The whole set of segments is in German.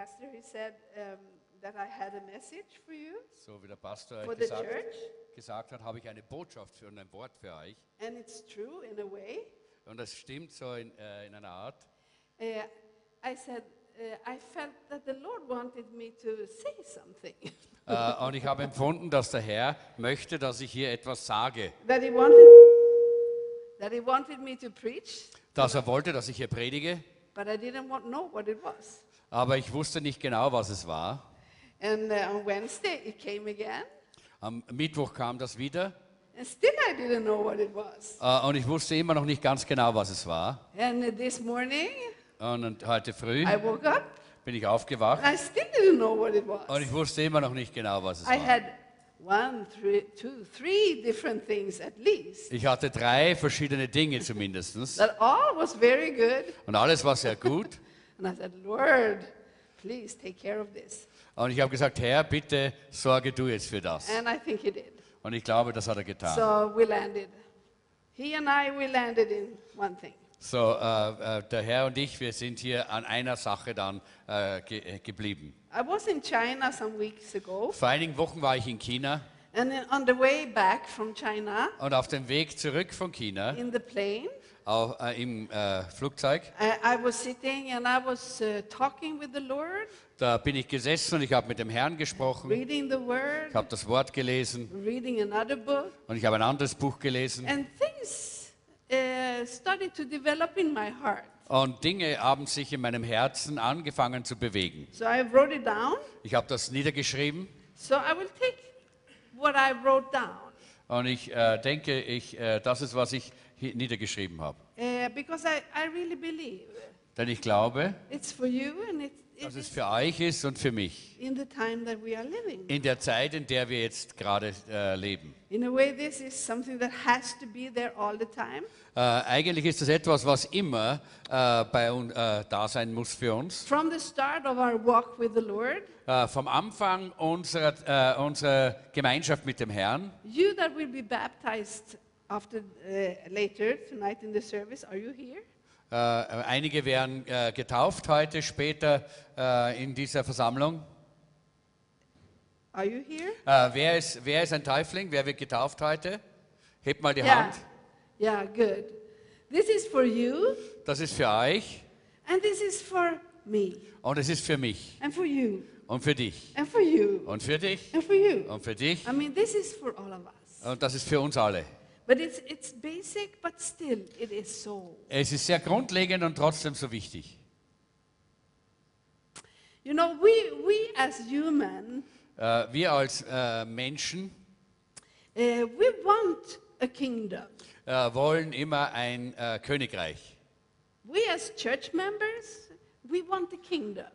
Uh, Pastor, he said um, that I had a message for you, So wie der Pastor for the gesagt, church, gesagt hat, habe ich eine Botschaft für und ein Wort für euch. and it's true in a way. Und das stimmt so in, äh, in einer Art. Uh, I said, uh, I felt that the Lord wanted me to say something, Äh, und ich habe empfunden, dass der Herr möchte, dass ich hier etwas sage. that He wanted, that He wanted me to preach, Dass er wollte, dass ich hier predige, but I didn't want know what it was. Aber ich wusste nicht genau, was es war. And uh, on Wednesday it came again, Am Mittwoch kam das wieder and still I didn't know what it was. äh, und ich wusste immer noch nicht ganz genau, was es war. And uh, this morning Und heute früh I woke up bin ich aufgewacht and I still didn't know what it was. und ich wusste immer noch nicht genau, was es I war. had one, three, two, three different things at least. Ich hatte drei verschiedene Dinge zumindest. That all was very good. Und alles war sehr gut. And I said, Lord, please take care of this. Und ich habe gesagt, Herr, bitte sorge du jetzt für das. And I think he did. Und ich glaube, das hat er getan. So we landed. He and I, we landed in one thing. So, äh, äh, der Herr und ich, wir sind hier an einer Sache dann äh, ge geblieben. I was in China some weeks ago, Vor einigen Wochen war ich in China and then on the way back from China, und auf dem Weg zurück von China in the plane, auch, äh, im äh, Flugzeug, I, I was sitting and I was uh, talking with the Lord, da bin ich gesessen und ich habe mit dem Herrn gesprochen. reading the Word, Ich habe das Wort gelesen reading another book, und ich habe ein anderes Buch gelesen. and things uh, started to develop in my heart. Und Dinge haben sich in meinem Herzen angefangen zu bewegen. So I wrote it down. Ich habe das niedergeschrieben So I will take what I wrote down und ich äh, denke, ich, äh, das ist, was ich niedergeschrieben habe. uh, because I, I really believe Denn ich glaube, it's for you and it, it dass es für euch ist und für mich. in the time that we are living. In der Zeit, in der wir jetzt gerade äh, leben. In a way, this is something that has to be there all the time. Äh, eigentlich ist das etwas, was immer äh, bei uns äh, da sein muss für uns. From the start of our walk with the Lord, Äh, vom Anfang unserer, unserer Gemeinschaft mit dem Herrn. you that will be baptized after uh, later tonight in the service, are you here? Äh, einige werden äh, getauft heute, später äh, in dieser Versammlung. Are you here? Wer, ist, wer ist ein Täufling? Wer wird getauft heute? Hebt mal die Yeah. Hand. Yeah, good. This is for you, Das ist für euch and this is for me, und es ist für mich and for you, und für dich and for you, und für dich and for you. und für dich I mean, this is for all of us. und das ist für uns alle. But it's, it's basic, but still, it is so. Es ist sehr grundlegend und trotzdem so wichtig. You know, we, we as human, Äh, wir als äh, Menschen uh, we want a kingdom. äh, wollen immer ein Königreich. We as church members, we want the kingdom.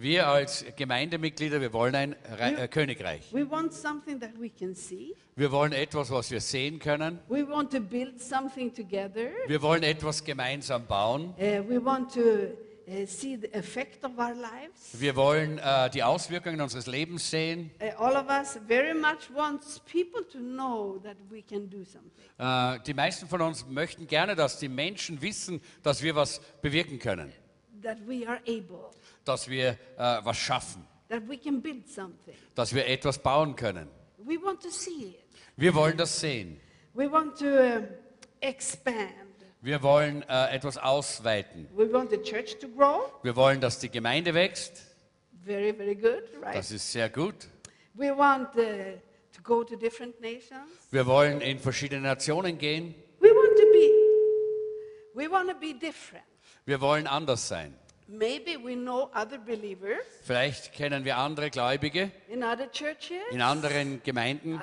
Wir als Gemeindemitglieder, wir wollen ein Re äh, Königreich. We want something that we can see. Wir wollen etwas, was wir sehen können. We want to build something together. Wir wollen etwas gemeinsam bauen. Uh, we want to uh, see the effect of our lives. Wir wollen äh, die Auswirkungen unseres Lebens sehen. Uh, all of us very much wants people to know that we can do something. Äh, die meisten von uns möchten gerne, dass die Menschen wissen, dass wir was bewirken können, That we are able. Dass wir äh, was schaffen, That we can build something. dass wir etwas bauen können. We want to see it. Wir wollen das sehen. We want to um, expand. Wir wollen äh, etwas ausweiten. We want the church to grow. Wir wollen, dass die Gemeinde wächst. Very, very good, right? Das ist sehr gut. We want uh, to go to different nations. Wir wollen in verschiedene Nationen gehen. We want to be, we want to be different. Wir wollen anders sein. Maybe we know other believers Vielleicht kennen wir andere Gläubige in other churches, in anderen Gemeinden,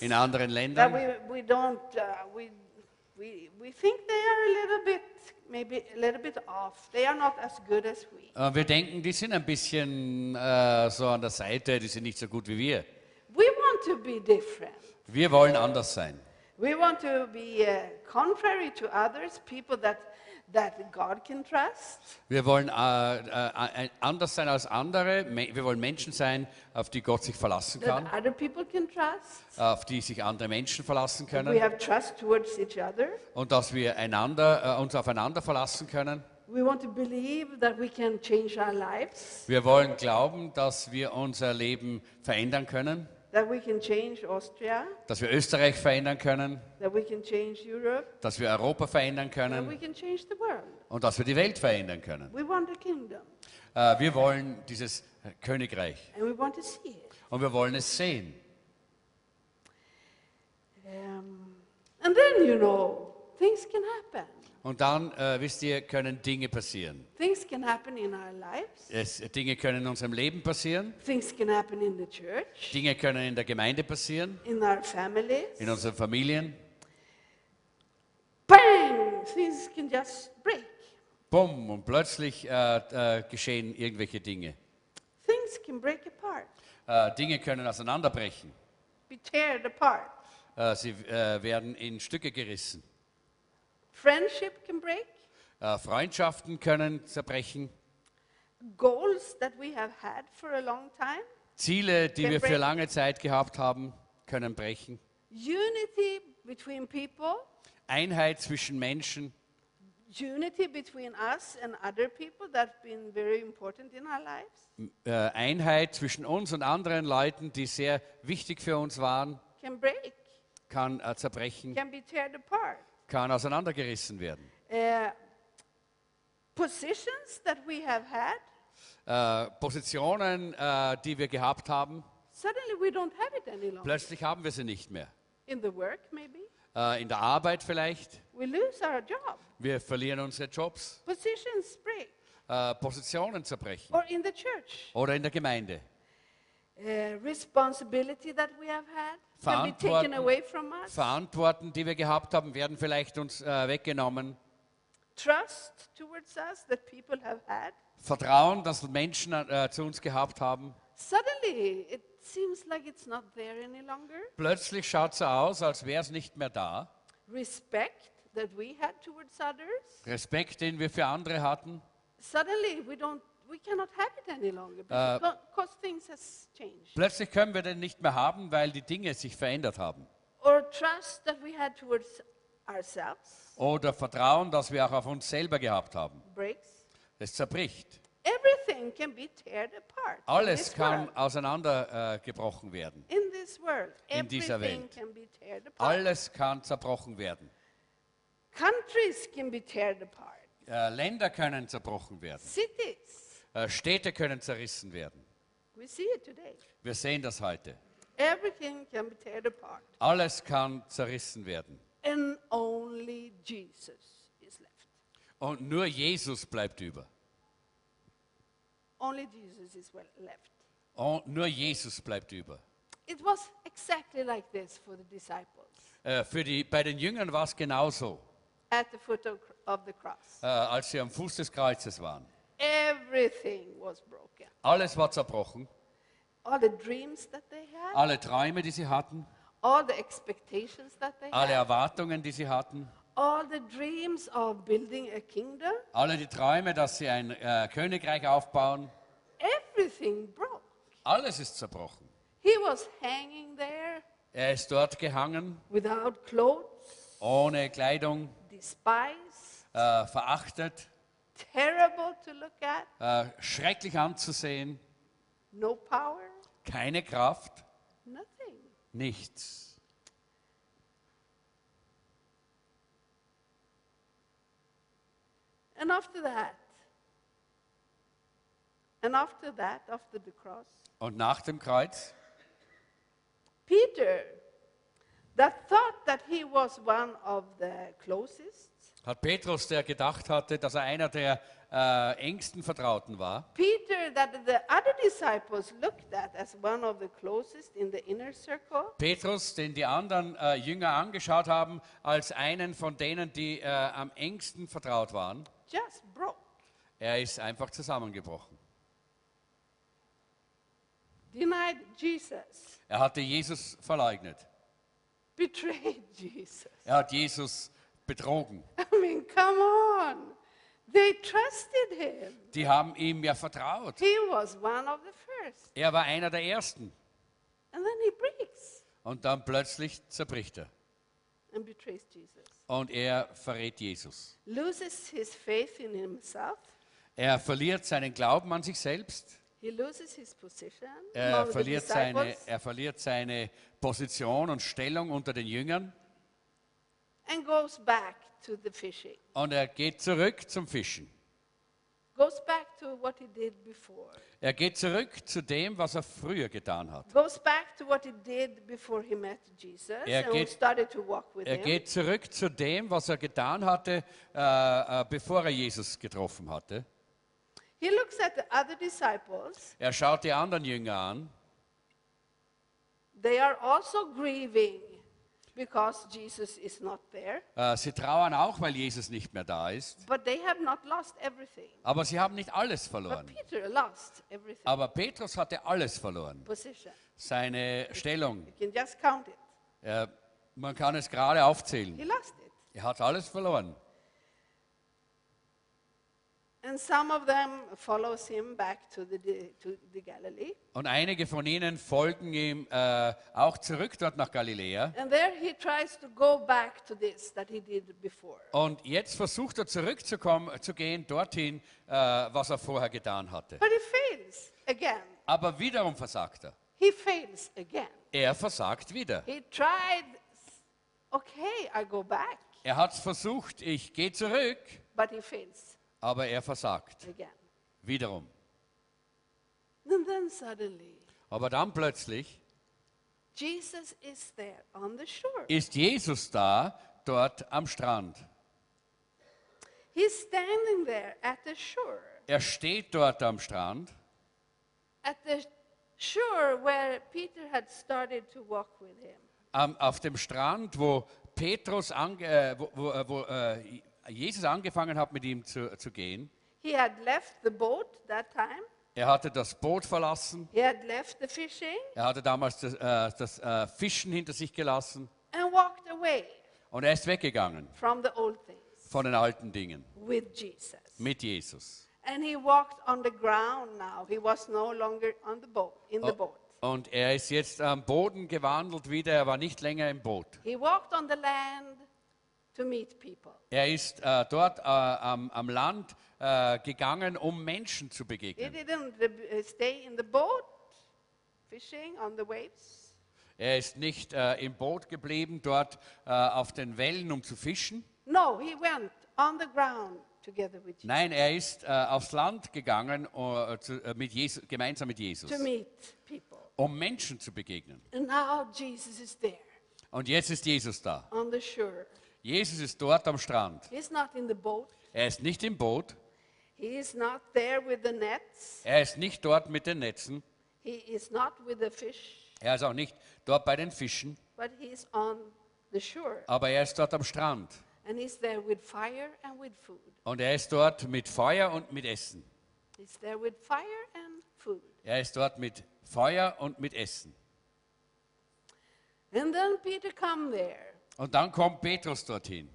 in anderen that Ländern. we, we don't, uh, we, we, we think they are a little bit, maybe a little bit off. They are not as good as we. Äh, Wir denken, die sind ein bisschen äh, so an der Seite, die sind nicht so gut wie wir. We want to be different. Wir wollen anders sein. We want to be uh, contrary to others, people that, that God can trust. Wir wollen äh, äh, anders sein als andere. Wir wollen Menschen sein, auf die Gott sich verlassen that kann, other people can trust. auf die sich andere Menschen verlassen We können have trust towards each other. und dass wir einander, äh, uns aufeinander verlassen können. We want to believe that we can change our lives, Wir wollen glauben, dass wir unser Leben verändern können, that we can change Austria, dass wir Österreich verändern können, that we can change Europe, dass wir Europa verändern that we können can change the world. und dass wir die Welt verändern können. We want a kingdom, Äh, Wir wollen dieses Königreich and we want to see it. und wir wollen es sehen. Um, and then, you know, things can happen. Und dann, äh, wisst ihr, können Dinge passieren. Things can happen in our lives. Es, Dinge können in unserem Leben passieren, Things can happen in the church, Dinge können in der Gemeinde passieren, in our families. in unseren Familien. Bang! Things can just break. Bumm, und plötzlich äh, äh, geschehen irgendwelche Dinge. Things can break apart, Äh, Dinge können auseinanderbrechen. be teared apart. Äh, sie äh, werden in Stücke gerissen. Friendship can break. Äh, Freundschaften können zerbrechen. Goals that we have had for a long time. Ziele, die wir für lange Zeit gehabt haben, können brechen. Unity between people. Einheit zwischen Menschen, Unity between us and other people that's been very important in our lives. äh, Einheit zwischen uns und anderen Leuten, die sehr wichtig für uns waren, Can break, kann äh, zerbrechen, can be teared apart. Kann auseinandergerissen werden. Uh, positions that we have had, Äh, Positionen, äh, die wir gehabt haben, suddenly we don't have it any longer. plötzlich haben wir sie nicht mehr. In the work, maybe. In der Arbeit vielleicht, We lose our job. wir verlieren unsere Jobs, Positions break. Positionen zerbrechen Or in the church. oder in der Gemeinde. Uh, responsibility that we have had can be taken Verantwortung- away from us. Verantworten, die wir gehabt haben, werden vielleicht uns äh, weggenommen. Trust towards us that people have had. Vertrauen, das Menschen äh, zu uns gehabt haben. Suddenly, it seems like it's not there any longer. Plötzlich schaut es so aus, als wäre es nicht mehr da. Respect that we had towards others. Respekt, den wir für andere hatten, Suddenly, we don't, we cannot have it any longer because, because things has changed. plötzlich können wir den nicht mehr haben, weil die Dinge sich verändert haben. Or trust that we had towards ourselves Oder Vertrauen, das wir auch auf uns selber gehabt haben. breaks. Es zerbricht. Everything can be teared apart. in Alles this kann world. auseinandergebrochen äh, werden. In this world, in dieser Welt. can be teared apart. Alles kann zerbrochen werden. Countries can be teared apart. Äh, Länder können zerbrochen werden. Cities. Äh, Städte können zerrissen werden. Wir sehen das heute. Alles kann zerrissen werden. And only Jesus is left. Und nur Jesus bleibt über. Only Jesus is well left. Und nur Jesus bleibt über. It was exactly like this for the disciples Äh, für die, bei den Jüngern war es genauso, at the foot of, of the cross. äh, als sie am Fuß des Kreuzes waren. Everything was broken. Alles war zerbrochen. All the dreams that they had, Alle Träume, die sie hatten, all the expectations that they alle had, Erwartungen, die sie hatten, all the dreams of building a kingdom, alle die Träume, dass sie ein äh, Königreich aufbauen, everything broke. alles ist zerbrochen. He was hanging there Er ist dort gehangen, without clothes, ohne Kleidung, despised, äh, verachtet, terrible to look at, äh, schrecklich anzusehen, no power, keine Kraft, nothing. nichts. And after that, and after that, after the cross, Und nach dem Kreuz, Peter, that thought that he was one of the closest, hat Petrus, der gedacht hatte, dass er einer der äh, engsten Vertrauten war, Peter, that the other disciples looked at as one of the closest in the inner circle, Petrus, den die anderen äh, Jünger angeschaut haben, als einen von denen, die äh, am engsten vertraut waren, just broke, er ist einfach zusammengebrochen. denied Jesus, Er hatte Jesus verleugnet. betrayed Jesus. Er hat Jesus betrogen. I mean, come on. They trusted him. Die haben ihm ja vertraut. He was one of the first. Er war einer der Ersten. And then he breaks. Und dann plötzlich zerbricht er. and betrays Jesus. und er verrät Jesus. Loses his faith in himself. Er verliert seinen Glauben an sich selbst. He loses his position Er verliert, seine, er verliert seine Position und Stellung unter den Jüngern and goes back to the fishing. und er geht zurück zum Fischen. Goes back to what he did before. Er geht zurück zu dem, was er früher getan hat. Goes back to what he did before he met Jesus Er and geht- started to walk with Er him. geht zurück zu dem, was er getan hatte, äh, äh, bevor er Jesus getroffen hatte. He looks at the other disciples. Er schaut die anderen Jünger an. They are also grieving because Jesus is not there. Äh, sie trauern auch, weil Jesus nicht mehr da ist. But they have not lost everything. Aber sie haben nicht alles But verloren. Peter lost everything. Aber Petrus hatte alles verloren. Position. Seine Stellung. You can just count it. Er, man kann es gerade aufzählen. He lost it. Er hat alles verloren. And some of them follows him back to the, to the Galilee. Und einige von ihnen folgen ihm äh, auch zurück dort nach Galiläa. And there he tries to go back to this that he did before. Und jetzt versucht er zurückzukommen, zu gehen dorthin, äh, was er vorher getan hatte. But he fails again. Aber wiederum versagt er. He fails again. Er versagt wieder. He tried, okay, I go back, Er hat es versucht, ich gehe zurück, but he fails aber er versagt. again. Wiederum. And then suddenly, Aber dann plötzlich Jesus is there on the shore. ist Jesus da, dort am Strand. He's standing there at the shore, Er steht dort am Strand, at the shore where Peter had started to walk with him. am, auf dem Strand, wo Petrus, ange, äh, wo, wo, äh, wo äh, Jesus angefangen hat, mit ihm zu, zu gehen. He had left the boat that time. Er hatte das Boot verlassen. He had left the fishing Er hatte damals das, äh, das äh, Fischen hinter sich gelassen. and walked away Und er ist weggegangen from the old things von den alten Dingen with Jesus. mit Jesus. And he walked on the ground now. He was no longer on the boat, in the boat. Und er ist jetzt am Boden gewandelt wieder. Er war nicht länger im Boot. He walked on the land to meet people. Er ist äh, dort äh, am, am Land äh, gegangen, um Menschen zu He begegnen. didn't uh, stay in the boat, fishing on the waves. Er ist nicht äh, im Boot geblieben, dort äh, auf den Wellen, um zu fischen. No, he went on the ground together with Jesus Nein, er ist äh, aufs Land gegangen, äh, zu, äh, mit Jesus, gemeinsam mit Jesus, to meet people. um Menschen zu begegnen. And now Jesus is there Und jetzt ist Jesus da. on the shore. Jesus ist dort am Strand. He's not in the boat. Er ist nicht im Boot. He is not there with the nets. Er ist nicht dort mit den Netzen. He is not with the fish, Er ist auch nicht dort bei den Fischen. but he's on the shore. Aber er ist dort am Strand. And he's there with fire and with food. Und er ist dort mit Feuer und mit Essen. He's there with fire and food. Er ist dort mit Feuer und mit Essen. And then Peter come there. Und dann kommt Petrus dorthin.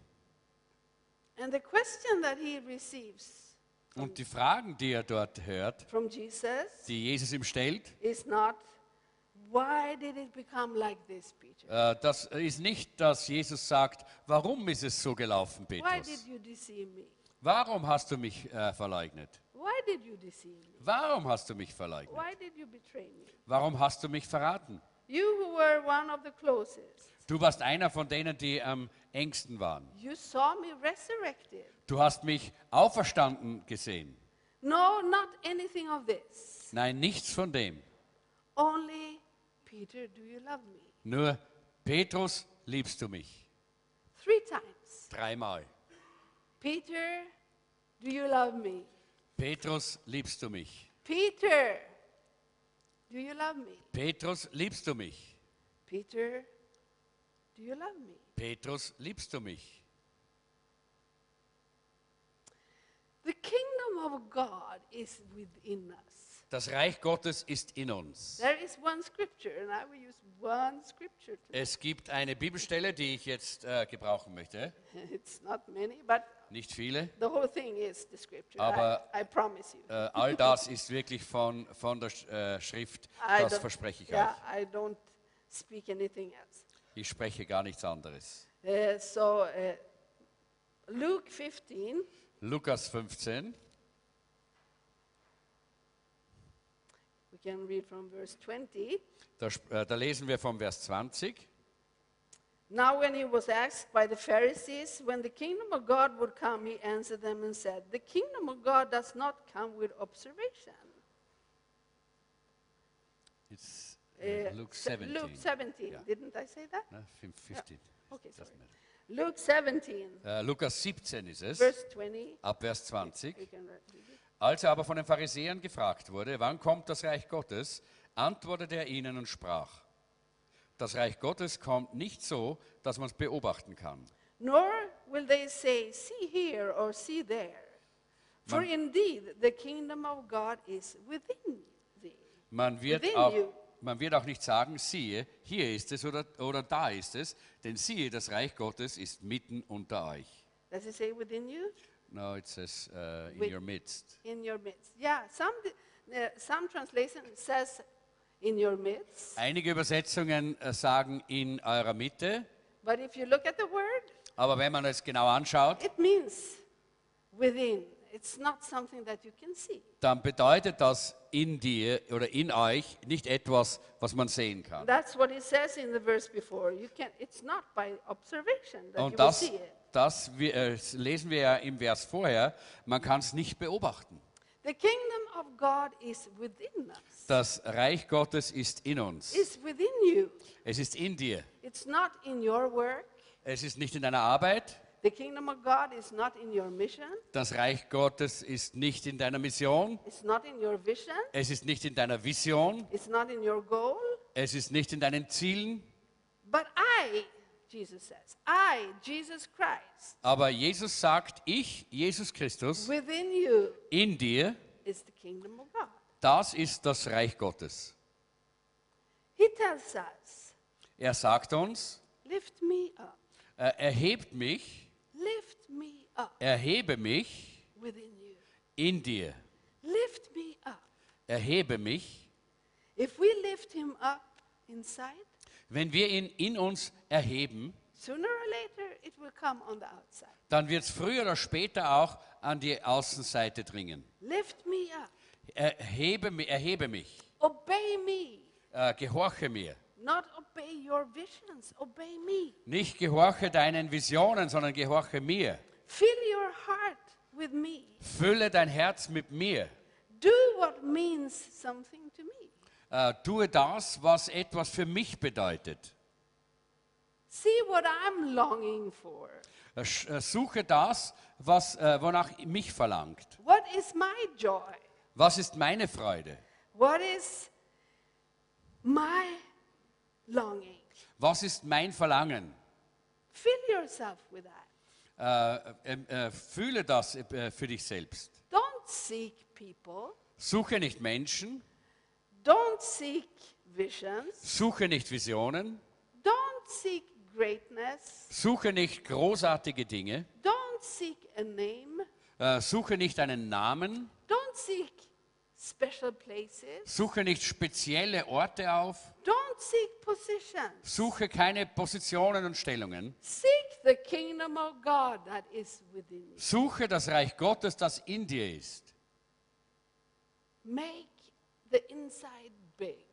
And the question that he receives Und die Fragen, die er dort hört, from Jesus die Jesus ihm stellt, is not, why did it become like this, Peter? äh, das ist nicht, dass Jesus sagt, warum ist es so gelaufen, Why Petrus? did you deceive me? Warum hast du mich äh, verleugnet? Why did you deceive me? Warum hast du mich verleugnet? Why did you betray me? Warum hast du mich verraten? You who were one of the closest, Du warst einer von denen, die am engsten waren. you saw me resurrected. Du hast mich auferstanden gesehen. No, not anything of this. Nein, nichts von dem. Only, Peter, do you love me? Nur, Petrus, liebst du mich? Three times. Dreimal. Peter, do you love me? Petrus, liebst du mich? Peter, do you love me? Petrus, liebst du mich? Peter, do you love me? Petrus, liebst du mich? The kingdom of God is within us. Das Reich Gottes ist in uns. There is one scripture, and I will use one scripture. Today. Es gibt eine Bibelstelle, die ich jetzt äh, gebrauchen möchte. It's not many, but Nicht viele. the whole thing is the scripture. Aber- I, I promise you. Äh, all das ist wirklich von, von der Sch- äh, Schrift. I Das don't- verspreche ich yeah, euch. I don't speak anything else. Ich spreche gar nichts anderes. Uh, so, uh, Luke 15, Lukas 15, we can read from verse 20. da, äh, da lesen wir vom Vers 20. Now, when he was asked by the Pharisees when the kingdom of God would come, he answered them and said, The kingdom of God does not come with observation. It's Uh, Luke se- 17. Luke 17. Yeah. Didn't I say that? Fün- 15. Okay, Doesn't sorry. matter. Luke 17, Äh, Lukas 17 ist es, verse 20. ab Vers 20. You can read it. Als er aber von den Pharisäern gefragt wurde, wann kommt das Reich Gottes, antwortete er ihnen und sprach, das Reich Gottes kommt nicht so, dass man es beobachten kann. Nor will they say, See here or see there. For Man- indeed, the kingdom of God is within thee. Man wird, auch, you. Man wird auch nicht sagen, siehe, hier ist es oder, oder da ist es, denn siehe, das Reich Gottes ist mitten unter euch. Does it say within you? No, it says uh, in With- your midst. In your midst. Yeah, some, uh, some translation says in your midst. Einige Übersetzungen äh, sagen in eurer Mitte, But if you look at the word, aber wenn man es genau anschaut, it means within. It's not something that you can see. dann bedeutet das in dir oder in euch nicht etwas, was man sehen kann. That's what it says in the verse before. You can, it's not by observation that you Und das, see it. das wir, äh, lesen wir ja im Vers vorher, man kann es nicht beobachten. The kingdom of God is within us. Das Reich Gottes ist in uns. It's within you. Es ist in dir. It's not in your work. Es ist nicht in deiner Arbeit. The kingdom of God is not in your mission. Das Reich Gottes ist nicht in deiner Mission. It's not in your vision. Es ist nicht in deiner Vision. It's not in your goal. Es ist nicht in deinen Zielen. But I, Jesus says, I, Jesus Christ, Aber Jesus sagt, ich, Jesus Christus, within you in dir, is the kingdom of God. das ist das Reich Gottes. He tells us, Er sagt uns, lift me up, äh, erhebt mich, erhebe mich in dir. Lift me up. Erhebe mich. Wenn wir ihn in uns erheben, dann wird es früher oder später auch an die Außenseite dringen. Lift me up. Erhebe, erhebe mich, Obey me. äh, gehorche mir. Not obey your visions, obey me. Nicht gehorche deinen Visionen, sondern gehorche mir. Fill your heart with me. Fülle dein Herz mit mir. Do what means something to me. Äh, tue das, was etwas für mich bedeutet. See what I'm longing for. Äh, äh, suche das, was, äh, wonach mich verlangt. What is my joy? Was ist meine Freude? What is my longing? Was ist mein Verlangen? Fill yourself with that. Äh, äh, äh, fühle das äh, für dich selbst. Don't seek people. Suche nicht Menschen, Don't seek visions. suche nicht Visionen, Don't seek greatness. suche nicht großartige Dinge, Don't seek a name. äh, suche nicht einen Namen, Don't seek. Suche nicht spezielle Orte auf, Don't seek positions. suche keine Positionen und Stellungen, Seek the kingdom of God that is within you. suche das Reich Gottes, das in dir ist. Make the inside big.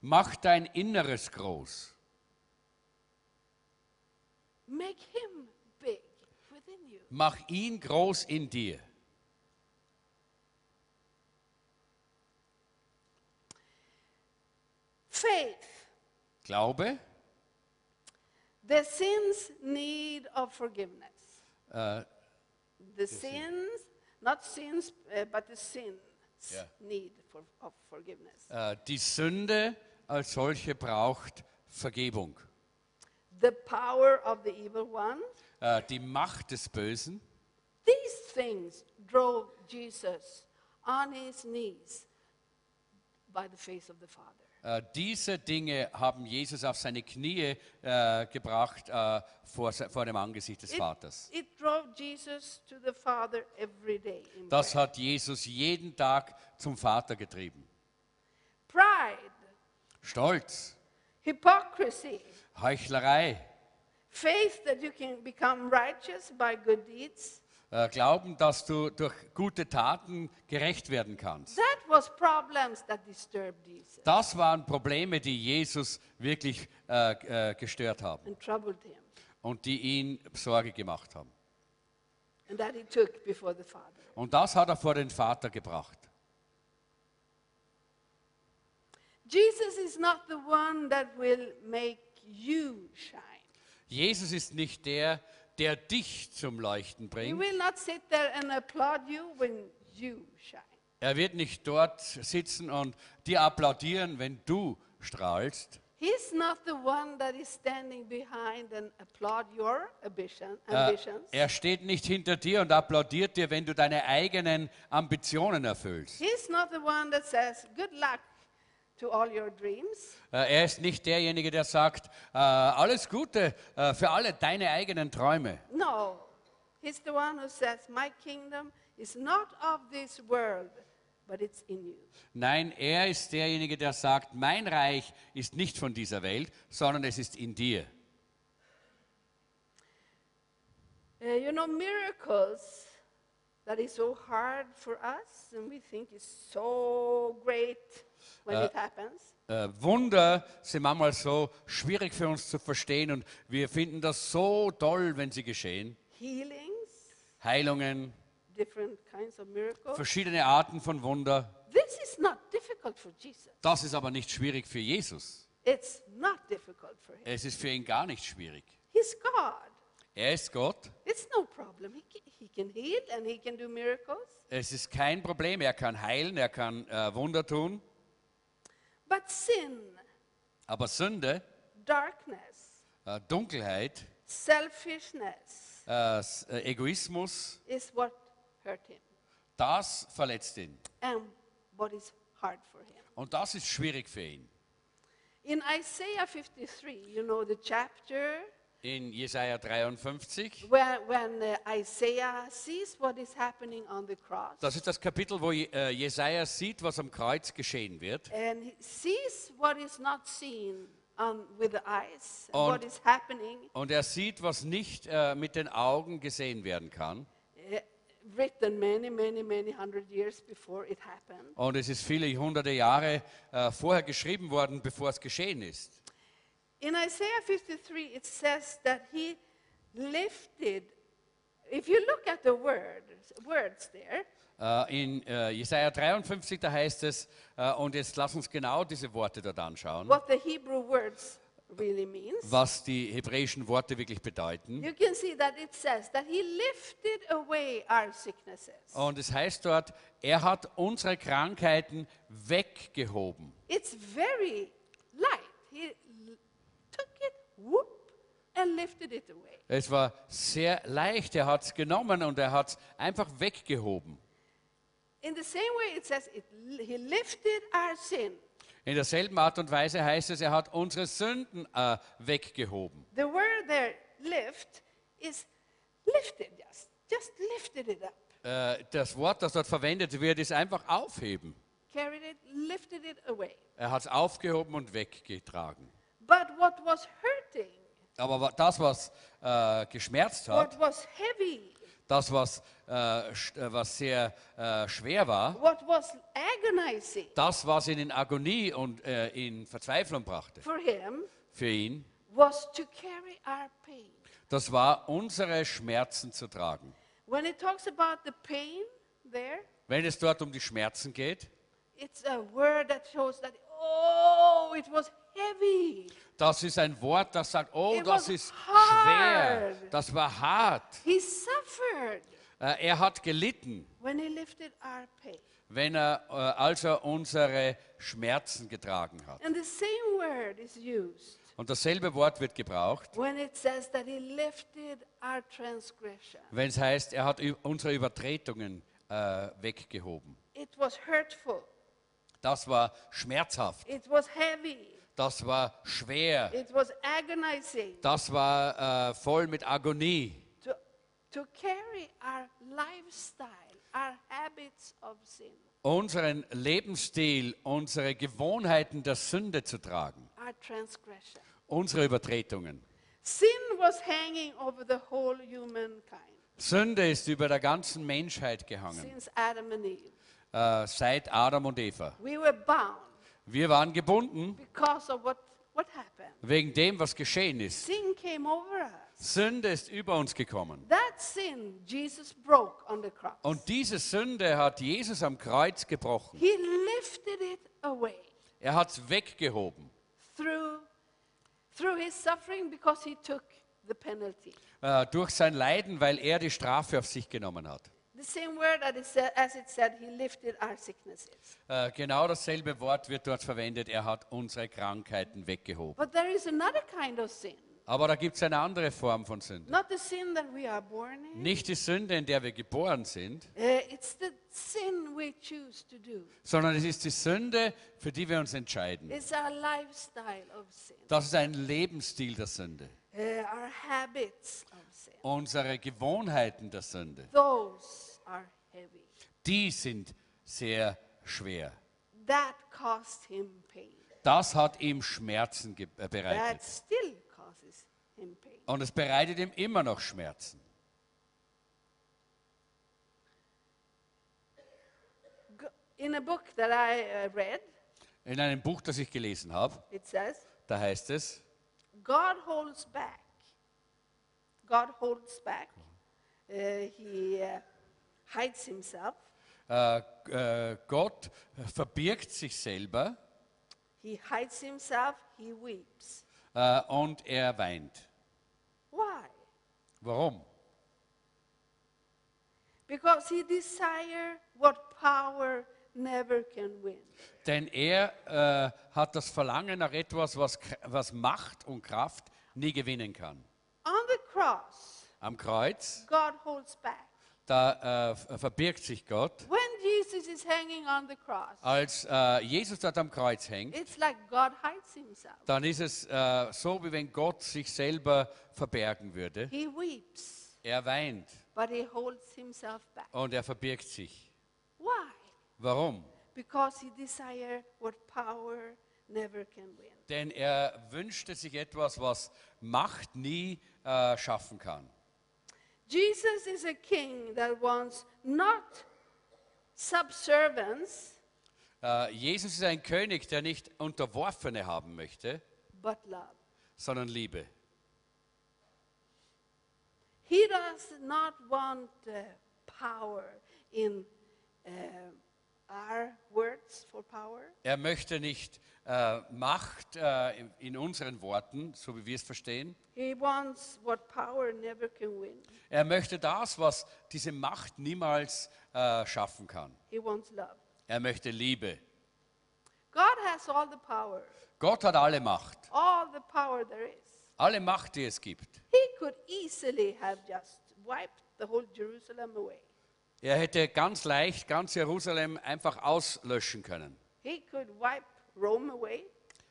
Mach dein Inneres groß. Make him big within you. Mach ihn groß in dir. Faith. Glaube, The sins need of forgiveness. äh, The sins, not sins, uh, but the sins Yeah. need for, of forgiveness. äh, die Sünde als solche braucht Vergebung. The power of the evil one. Äh, die Macht des Bösen, These things drove Jesus on his knees by the face of the Father. Äh, diese Dinge haben Jesus auf seine Knie äh, gebracht äh, vor, vor dem Angesicht des It, Vaters. it drove Jesus to the Father every day. In Das hat Jesus jeden Tag zum Vater getrieben. Pride, Stolz, hypocrisy, Heuchlerei, faith that you can become righteous by good deeds. Äh, Glauben, dass du durch gute Taten gerecht werden kannst. That was problems that disturbed Jesus Das waren Probleme, die Jesus wirklich äh, äh, gestört haben and troubled him, und die ihn Sorge gemacht haben. and that he took before the Father. Und das hat er vor den Vater gebracht. Jesus is not the one that will make you shine. Jesus ist nicht der, der dich zum Leuchten bringt. Er wird nicht dort sitzen und dir applaudieren, wenn du strahlst. He's not the one that is standing behind and applaud your ambition, Äh, ambitions. er steht nicht hinter dir und applaudiert dir, wenn du deine eigenen Ambitionen erfüllst. He's not the one that says, good luck er ist nicht derjenige, der sagt, äh, alles Gute äh, für alle deine eigenen Träume. No, he's the one who says, my kingdom is not of this world, but it's in you. Nein, er ist derjenige, der sagt, mein Reich ist nicht von dieser Welt, sondern es ist in dir. Uh, you know, miracles that is so hard for us, and we think is so great when Uh, it happens. Äh, Wunder sind manchmal so schwierig für uns zu verstehen und wir finden das so toll, wenn sie geschehen. Healings, Heilungen, different kinds of miracles. verschiedene Arten von Wunder. This is not difficult for Jesus. Das ist aber nicht schwierig für Jesus. It's not difficult for him. Es ist für ihn gar nicht schwierig. He's God. Er ist Gott. It's no problem. He can, he can heal and he can do miracles. Es ist kein Problem. Er kann heilen, er kann äh, Wunder tun. But sin, Aber Sünde, darkness, äh, Dunkelheit, selfishness äh, S- äh, Egoismus, is what hurt him das verletzt ihn. and what is hard for him. Und das ist schwierig für ihn. In Isaiah 53, you know the chapter In Jesaja 53, where, when uh, Isaiah sees what is happening on the cross das ist das Kapitel, wo äh, Jesaja sieht, was am Kreuz geschehen wird. and he sees what is not seen on, with the eyes, Und- what is happening, Und er sieht, was nicht äh, mit den Augen gesehen werden kann. uh, written many, many, many hundred years before it happened. Und es ist viele hunderte Jahre äh, vorher geschrieben worden, bevor es geschehen ist. In Isaiah 53, it says that he lifted, if you look at the words, words there, Äh, in äh, Jesaja 53, da heißt es, äh, und jetzt lass uns genau diese Worte dort anschauen, what the Hebrew words really means. was die hebräischen Worte wirklich bedeuten. You can see that it says that he lifted away our sicknesses. Und es heißt dort, er hat unsere Krankheiten weggehoben. It's very light. He whoop, and lifted it away. Es war sehr leicht, er hat es genommen und er hat es einfach weggehoben. In the same way, it says it, he lifted our sin. In derselben Art und Weise heißt es, er hat unsere Sünden äh, weggehoben. The word there, lift, is lifted, just, just lifted it up. Äh, das Wort, das dort verwendet wird, ist einfach aufheben. Carried it, lifted it away. Er hat es aufgehoben und weggetragen. But what was hurting, Aber das, was äh, geschmerzt hat, heavy, das, was, äh, äh, was sehr äh, schwer war, das, was ihn in Agonie und äh, in Verzweiflung brachte, for him für ihn, was to carry our pain. das war unsere Schmerzen zu tragen. When it talks about the pain there, Wenn es dort um die Schmerzen geht, it's a word that shows that, oh, it was heavy. das ist ein Wort, das sagt, oh, It das ist hard. schwer, das war hart. He suffered Äh, er hat gelitten, when he lifted our pain. wenn er, äh, als er unsere Schmerzen getragen hat. And the same word is used Und dasselbe Wort wird gebraucht, when it says that he lifted our transgression. wenn es heißt, er hat ü- unsere Übertretungen äh, weggehoben. It was hurtful. Das war schmerzhaft, It was heavy. Das war schwer, It was agonizing das war äh, voll mit Agonie. to, to carry our lifestyle, our habits of sin, Unseren Lebensstil, unsere Gewohnheiten der Sünde zu tragen, our transgression. unsere Übertretungen. Sin was hanging over the whole humankind Sünde ist über der ganzen Menschheit gehangen, since Adam and Eve. äh, seit Adam und Eva. We were bound Wir waren gebunden what, what wegen dem, was geschehen ist. Sünde ist über uns gekommen. Sin. Und diese Sünde hat Jesus am Kreuz gebrochen. Er hat es weggehoben. through, through his suffering because he took the penalty. Äh, durch sein Leiden, weil er die Strafe auf sich genommen hat. The same word that it said, as it said, he lifted our sicknesses. Äh, genau dasselbe Wort wird dort verwendet. Er hat unsere Krankheiten weggehoben. But there is another kind of sin. Aber da gibt es eine andere Form von Sünde. Not the sin that we are born in. Nicht die Sünde, in der wir geboren sind, it's the sin we choose to do. sondern es ist die Sünde, für die wir uns entscheiden. It's our lifestyle of sin, Das ist ein Lebensstil der Sünde. our habits of sin. Unsere Gewohnheiten der Sünde, Those are heavy. die sind sehr schwer. That caused him pain. Das hat ihm Schmerzen äh, That bereitet. still causes him pain. Und es bereitet ihm immer noch Schmerzen. In a book that I uh, read, In einem Buch, das ich gelesen habe, it says, da heißt es, God holds back. God holds back. Uh, he uh, hides himself. äh, äh, Gott verbirgt sich selber He hides himself. He weeps. äh, und er weint. Why? Warum? Because he desire what power never can win. Denn er hat das Verlangen nach etwas, was, was Macht und Kraft nie gewinnen kann. On the cross, Am Kreuz, God holds back. Da äh, verbirgt sich Gott. When Jesus is hanging on the cross, Als äh, Jesus dort am Kreuz hängt, it's like God hides himself. dann ist es äh, so, wie wenn Gott sich selber verbergen würde. He weeps, Er weint but he holds himself back. und er verbirgt sich. Why? Warum? Because he desire what power never can win. Denn er wünschte sich etwas, was Macht nie äh, schaffen kann. Jesus is a king that wants not subservience, Äh, Jesus ist ein König, der nicht Unterworfene haben möchte, but love. sondern Liebe. He does not want uh, power in uh, our words for power. Er möchte nicht äh, Macht äh, in, in unseren Worten, so wie wir es verstehen. He wants what power never can win. Er möchte das, was diese Macht niemals äh, schaffen kann. He wants love. Er möchte Liebe. God has all the power, Gott hat alle Macht, all the power there is. alle Macht, die es gibt. He could easily have just wiped the whole Jerusalem away. Er hätte ganz leicht ganz Jerusalem einfach auslöschen können. He could wipe Rome away.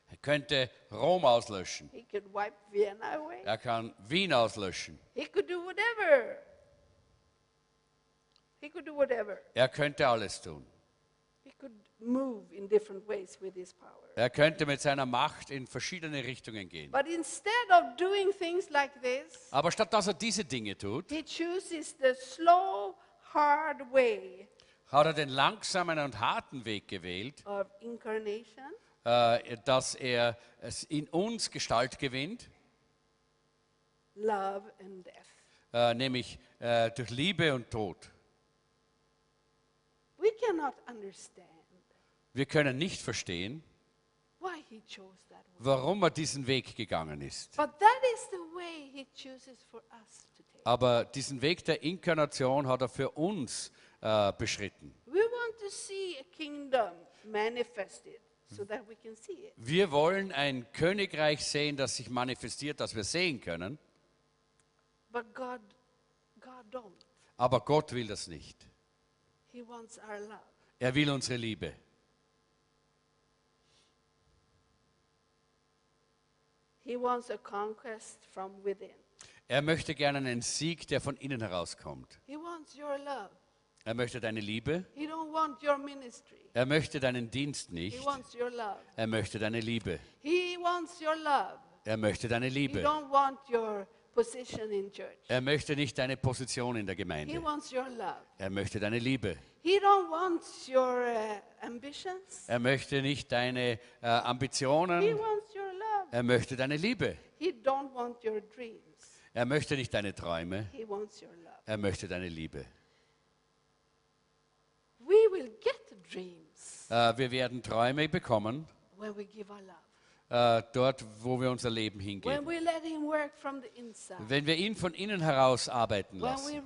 Er könnte Rom auslöschen. He could wipe Vienna away. Er kann Wien auslöschen. He could do whatever. He could do whatever. Er könnte alles tun. He could move in different ways with his power. Er könnte mit seiner Macht in verschiedene Richtungen gehen. But instead of doing things like this, Aber statt dass er diese Dinge tut, he chooses the slow, hard way hat er den langsamen und harten Weg gewählt, of incarnation, äh, dass er es in uns Gestalt gewinnt, love, and death. äh, nämlich äh, durch Liebe und Tod. We cannot understand Wir können nicht verstehen, why he chose that way. warum er diesen Weg gegangen ist. But that is the way he chooses for us. Aber diesen Weg der Inkarnation hat er für uns äh, beschritten. So. Wir wollen ein Königreich sehen, das sich manifestiert, das wir sehen können, God, God aber Gott will das nicht. Er will unsere Liebe. He wants a conquest from within. Er möchte gerne einen Sieg, der von innen herauskommt. Er möchte deine Liebe. Er möchte deinen Dienst nicht. Er möchte deine Liebe. Er möchte deine Liebe. Er möchte nicht deine Position in der Gemeinde. Er möchte deine Liebe. Uh. Er möchte nicht deine äh, He Ambitionen. Er möchte deine Liebe. Er möchte nicht deine Träume. Er möchte deine Liebe. Äh, wir werden Träume bekommen, äh, dort, wo wir unser Leben hingeben. Wenn wir ihn von innen heraus arbeiten lassen.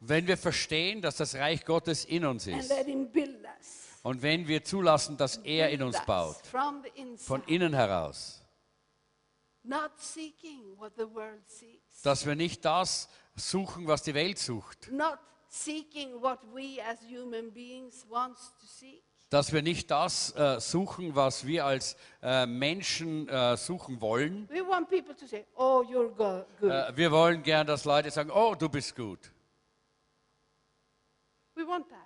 Wenn wir verstehen, dass das Reich Gottes in uns ist. Und wenn wir zulassen, dass er in uns baut. Von innen heraus. Not seeking what the world seeks. Dass wir nicht das suchen, was die Welt sucht. Not seeking what we as human beings wants to seek. Dass wir nicht das äh, suchen, was wir als äh, Menschen äh, suchen wollen. We want people to say, oh, you're go- good. Äh, wir wollen gern, dass Leute sagen, oh, du bist gut. we want that.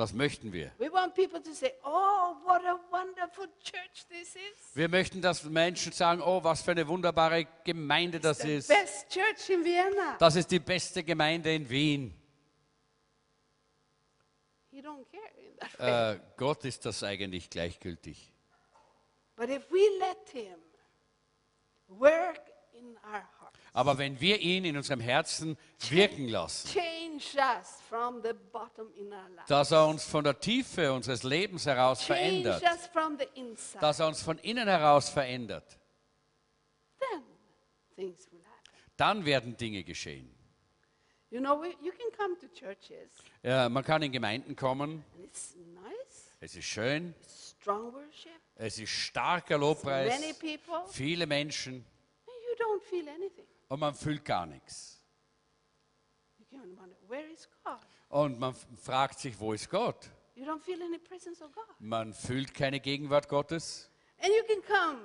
Das möchten wir. We want people to say, oh, what a wonderful church this is. Wir möchten, dass Menschen sagen, oh, was für eine wunderbare Gemeinde das the ist. best church in Vienna. Das ist die beste Gemeinde in Wien. In. Äh, Gott ist das eigentlich gleichgültig. But if we let him work in our Aber wenn wir ihn in unserem Herzen wirken lassen, change us from the bottom in our life, dass er uns von der Tiefe unseres Lebens heraus verändert, us from the inside, dass er uns von innen heraus verändert, dann werden Dinge geschehen. You know, we, you can come to churches. Ja, man kann in Gemeinden kommen, and it's nice, es ist schön, it's strong worship, es ist starker many Lobpreis, viele Menschen und man fühlt gar nichts. Und man fragt sich, wo ist Gott? You don't feel any presence of God. Man fühlt keine Gegenwart Gottes. And you can come,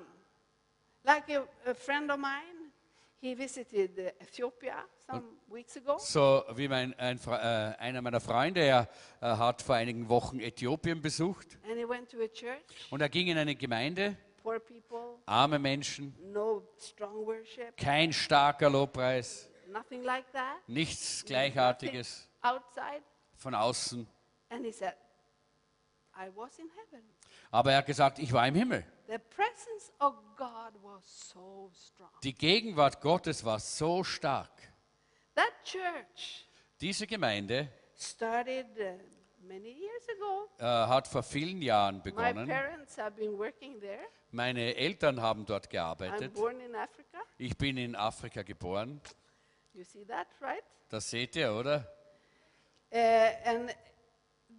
like a, a friend of mine, he visited Ethiopia some weeks ago. So wie mein, ein, äh, einer meiner Freunde, er äh, hat vor einigen Wochen Äthiopien besucht And he went to a church, und er ging in eine Gemeinde, people, arme Menschen, no strong worship, kein starker Lobpreis, nothing like that. nichts Gleichartiges von außen. Said. Aber er hat gesagt, ich war im Himmel. So. Die Gegenwart Gottes war so stark. Diese Gemeinde started uh, ago. äh, hat vor vielen Jahren My begonnen. parents have been working there. Meine Eltern haben dort I'm gearbeitet. born in Africa. Ich bin in Afrika geboren. You see that, right? Das seht ihr, oder? Uh, and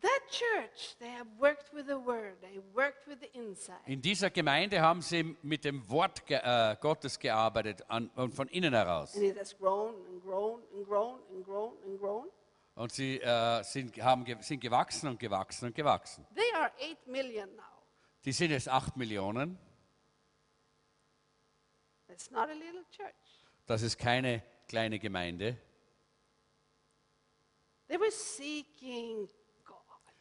that church, they have worked with the word, they worked with the inside. In dieser Gemeinde haben sie mit dem Wort ge äh, Gottes gearbeitet an, und von innen heraus. And it has grown and grown and grown and grown and grown. Und sie äh, sind, haben, sind gewachsen und gewachsen und gewachsen. They are 8 million now. Die sind jetzt 8 Millionen. It's not a little church. Das ist keine kleine Gemeinde. They were seeking God,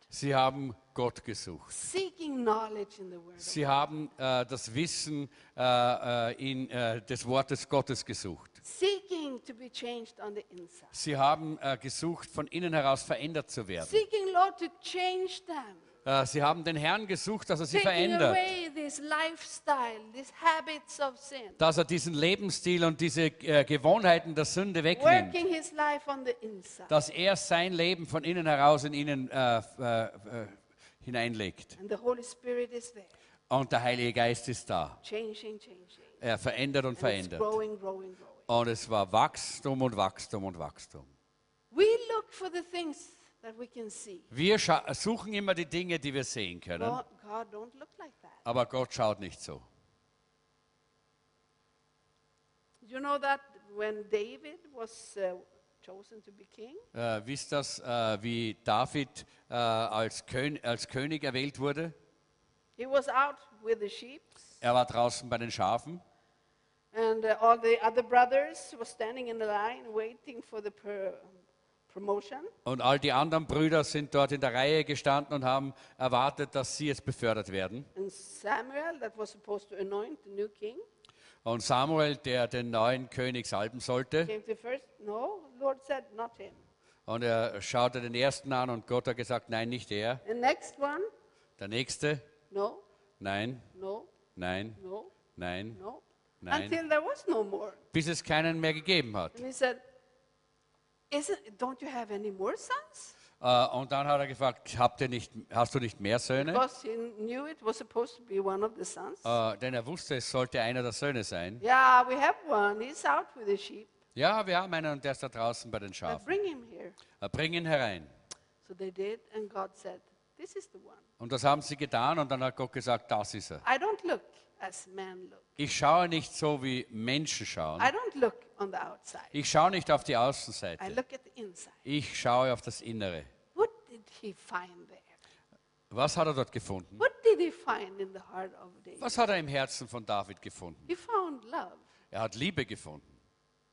Sie haben Gott gesucht. seeking knowledge in the word. Sie haben äh, das Wissen äh, äh, in, äh, des Wortes Gottes gesucht. Seeking to be changed on the inside. Sie haben äh, gesucht, von innen heraus verändert zu werden. Seeking, Lord, to change them. Äh, sie haben den Herrn gesucht, dass er sie verändert. away this lifestyle, these habits of sin. Dass er diesen Lebensstil und diese äh, Gewohnheiten der Sünde wegnimmt. Working his life on the inside. Dass er sein Leben von innen heraus in ihnen hineinlegt. And the Holy Spirit is there, Und der Heilige Geist ist da. changing, changing. Er verändert und And verändert. growing, growing, growing. Und es war Wachstum und Wachstum und Wachstum. We look for the things that we can see. Wir suchen immer die Dinge, die wir sehen können. God, God don't look like that. Aber Gott schaut nicht so. You know that when David was uh, chosen to be king, Äh, wisst das, äh, wie David äh, als, Kön als König erwählt wurde? he was out with the sheep, Er war draußen bei den Schafen and uh, all the other brothers were standing in the line waiting for the promotion. Und all die anderen Brüder sind dort in der Reihe gestanden und haben erwartet, dass sie jetzt befördert werden. And Samuel, that was supposed to anoint the new king, Und Samuel, der den neuen König salben sollte, came to first. No, Lord said, not him. und er schaute den ersten an und Gott hat gesagt, nein, nicht er. The next one, Der nächste, no, nein, no, nein, no, nein, no. Nein. Until there was no more. bis es keinen mehr gegeben hat. And he said, Isn't, don't you have any more sons? Äh, und dann hat er gefragt, Habt ihr nicht, hast du nicht mehr Söhne? Because he knew it was supposed to be one of the sons. Äh, denn er wusste, es sollte einer der Söhne sein. yeah, we have one. He's out with the sheep. Ja, wir haben einen und der ist da draußen bei den But Schafen. bring him here. Äh, bring ihn herein. So they did, and God said, This is the one. Und das haben sie getan und dann hat Gott gesagt, das ist er. I don't look as men look. Ich schaue nicht so, wie Menschen schauen. I don't look on the outside. Ich schaue nicht auf die I Außenseite. look at the inside. Ich schaue auf das Innere. What did he find there? Was hat er dort gefunden? What did he find in the heart of David? Was hat er im Herzen von David gefunden? He found love. Er hat Liebe gefunden.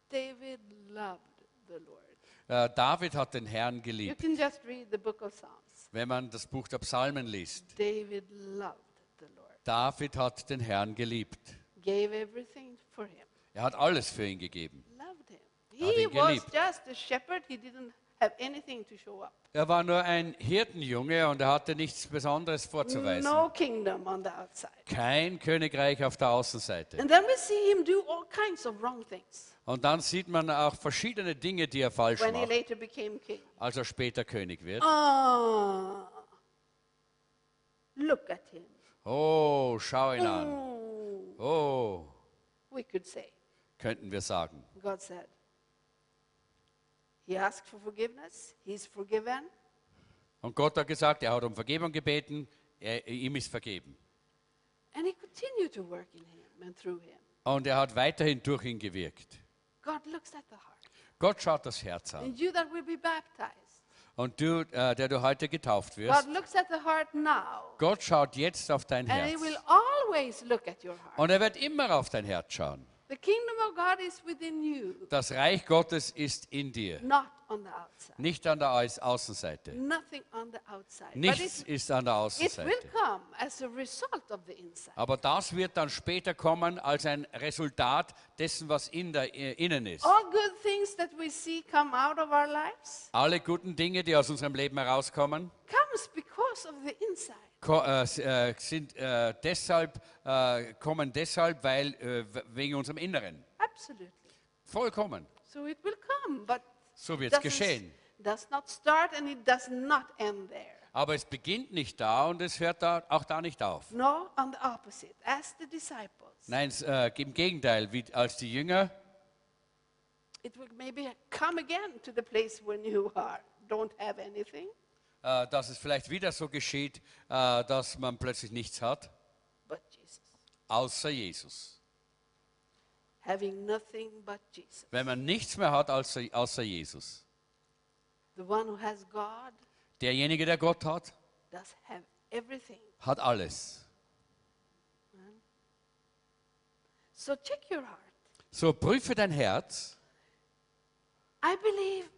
David loved the Lord. Äh, David hat den Herrn You geliebt. can just read the book of Psalms. Wenn man das Buch der Psalmen liest. David loved the Lord, David hat den Herrn geliebt. gave everything for him, Er hat alles für ihn gegeben. loved him. Hat He ihn was geliebt. just a shepherd, he didn't have anything to show up. Er war nur ein Hirtenjunge und er hatte nichts Besonderes vorzuweisen. No kingdom on the outside. Kein Königreich auf der Außenseite. And then we see him do all kinds of wrong things Und dann sieht man auch verschiedene Dinge, die er falsch when he macht, later became king. als er später König wird. Ah, look at him. Oh, schau ihn an. Oh, Oh, we could say. könnten wir sagen. God said, He asked for forgiveness, He's forgiven, Und Gott hat gesagt, er hat um Vergebung gebeten, er, ihm ist vergeben. and He continued to work in him and through him. Und er hat weiterhin durch ihn gewirkt. God looks at the heart. Gott schaut das Herz an. And you that will be baptized, Und du, äh, der du heute getauft God wirst, looks at the heart now, Gott schaut jetzt auf dein and He Herz. will always look at your heart. Und er wird immer auf dein Herz schauen. The kingdom of God is within you, Das Reich Gottes ist in dir, not on the outside. nicht an der Au- Außenseite. Nothing on the outside. But Nichts ist an der it will Außenseite. come as a result of the inside. Aber das wird dann später kommen als ein Resultat dessen, was in der, innen ist. All good things that we see come out of our lives Alle guten Dinge, die aus unserem Leben herauskommen, comes because. Ko äh, äh, sind, äh, deshalb, äh, kommen deshalb, weil, wegen unserem Inneren. Absolutely. Vollkommen. So it will come, but So wird es geschehen. does not start and it does not end there. Aber es beginnt nicht da und es hört da, auch da nicht auf. No, on the opposite. As the disciples, Nein, im Gegenteil, wie, als die Jünger, it will maybe come again to the place when you are don't have anything, dass es vielleicht wieder so geschieht, äh, dass man plötzlich nichts hat, but Jesus. außer Jesus. Having nothing but Jesus. Wenn man nichts mehr hat außer, außer Jesus. The one who has God Derjenige, der Gott hat, hat alles. So check your heart. So prüfe dein Herz. I believe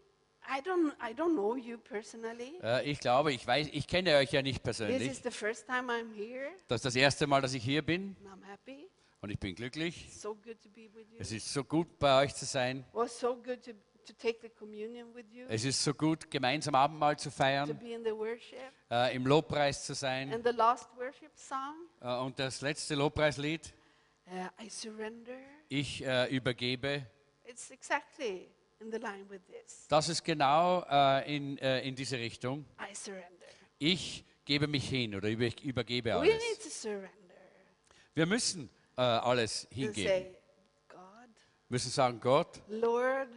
I don't I don't know you personally. Äh, ich glaube, ich weiß, ich kenne euch ja nicht This is persönlich. the first time I'm here. Das ist das erste Mal, dass ich hier bin and I'm happy. und ich bin glücklich. So good to be with you. Es ist so gut, bei euch zu sein. It was so good to, to take the communion with you, Es ist so gut, gemeinsam Abendmahl zu to feiern, be in the worship. äh, im Lobpreis zu sein. And the last worship song, Äh, und das letzte Lobpreislied, uh, I surrender. ich äh, übergebe, It's exactly das ist genau äh, in, äh, in diese Richtung. Ich gebe mich hin oder über, ich übergebe We alles. need to surrender Wir müssen äh, alles hingeben. say, God, müssen sagen, Gott, Lord,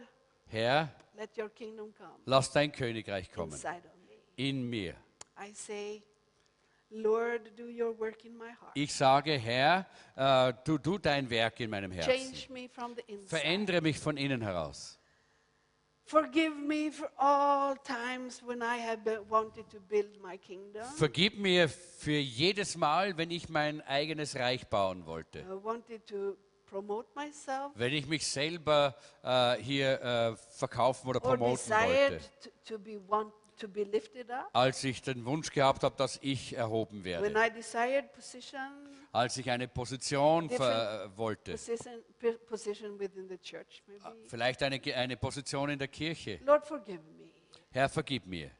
Herr, let your kingdom come lass dein Königreich kommen in mir. I say, Lord, do your work in my heart. Ich sage, Herr, äh, du tu dein Werk in meinem Herzen. Change me from the inside. Verändere mich von innen heraus. Vergib mir für jedes Mal, wenn ich mein eigenes Reich bauen wollte. I wanted to promote myself wenn ich mich selber äh, hier äh, verkaufen oder promoten wollte, to, to als ich den Wunsch gehabt habe, dass ich erhoben When werde, I desired position, als ich eine Position wollte, position, position within the church, maybe. vielleicht eine, eine Position in der Kirche. Lord, forgive me. Herr, vergib mir.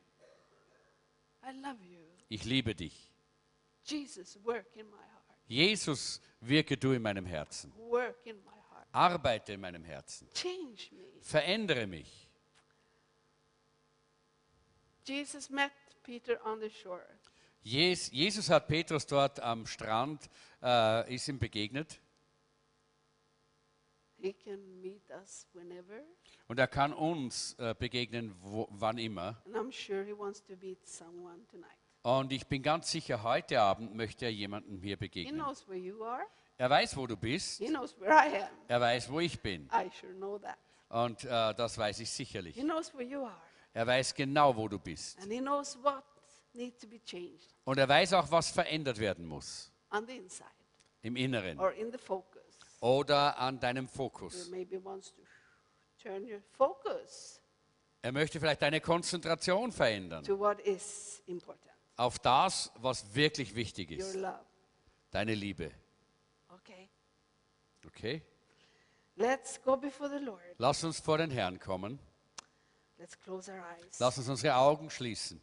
I love you. Ich liebe dich. Jesus, work in my heart. Jesus, wirke du in meinem Herzen. Work in my heart. Arbeite in meinem Herzen. Change me. Verändere mich. Jesus met Peter on the shore. Jes- Jesus hat Petrus dort am Strand, äh, ist ihm begegnet. He can meet us whenever, Und er kann uns äh, begegnen, wo, wann immer. and I'm sure he wants to meet someone tonight. Und ich bin ganz sicher, heute Abend möchte er jemandem hier He begegnen. knows where you are. Er weiß, wo du bist. He knows where I am. Er weiß, wo ich bin. I sure know that. Und äh, das weiß ich sicherlich. He knows where you are. Er weiß genau, wo du bist. And he knows what needs to be changed Und er weiß auch, was verändert werden muss. on the inside Im Inneren. or in the focus. Oder an deinem Fokus. maybe wants to turn your focus Er möchte vielleicht deine Konzentration verändern. to what is important. Auf das, was wirklich wichtig Your ist. love. Deine Liebe. Okay? Okay? Let's go before the Lord. Lass uns vor den Herrn kommen. Let's close our eyes. Lass uns unsere Augen schließen.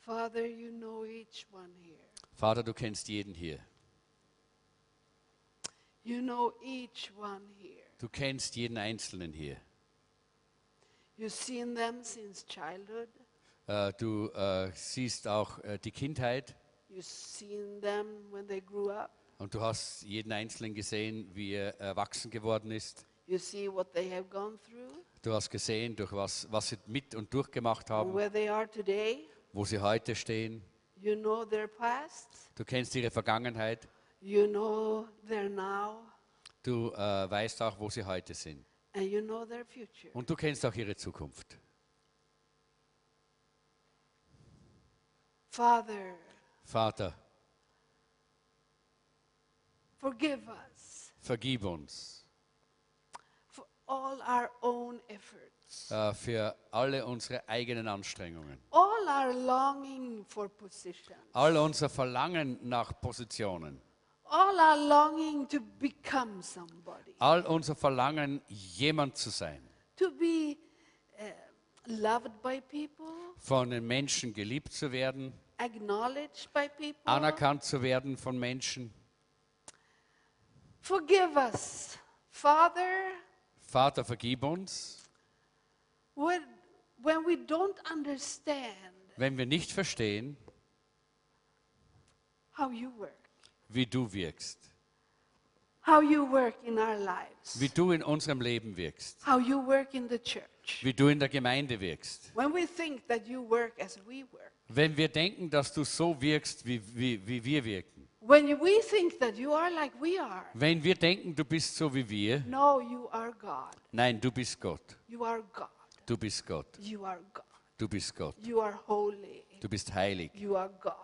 Father, you know each one here. Vater, du kennst jeden hier. You know each one here. Du kennst jeden Einzelnen hier. You've seen them since childhood. Äh, du äh, siehst auch äh, die Kindheit You've seen them when they grew up. und du hast jeden Einzelnen gesehen, wie er erwachsen geworden ist. You see what they have gone through Du hast gesehen, durch was, was sie mit und durchgemacht haben, where they are today. wo sie heute stehen. You know their past. Du kennst ihre Vergangenheit. You know their now. Du äh, weißt auch, wo sie heute sind. And you know their future. Und du kennst auch ihre Zukunft. Father, Vater, forgive us vergib uns for all our own efforts, äh, für alle unsere eigenen Anstrengungen, all our longing for position, all unser Verlangen nach Positionen, all our longing to become somebody, all unser Verlangen, jemand zu sein, to be uh, loved by people, von den Menschen geliebt zu werden, acknowledged by people. anerkannt zu werden von Menschen. Forgive us, Father, Vater, vergib uns, when, when we don't understand wenn wir nicht verstehen, how you work, wie du wirkst, how you work in our lives, wie du in unserem Leben wirkst, how you work in the church. wie du in der Gemeinde wirkst. When we think that you work as we work, Wenn wir denken, dass du so wirkst, wie, wie, wie wir wirken. when we think that you are like we are, Wenn wir denken, du bist so wie wir. no, you are God. Nein, du bist Gott. You are God. Du bist Gott. You are God. Du bist Gott. You are holy. Du bist heilig. You are God.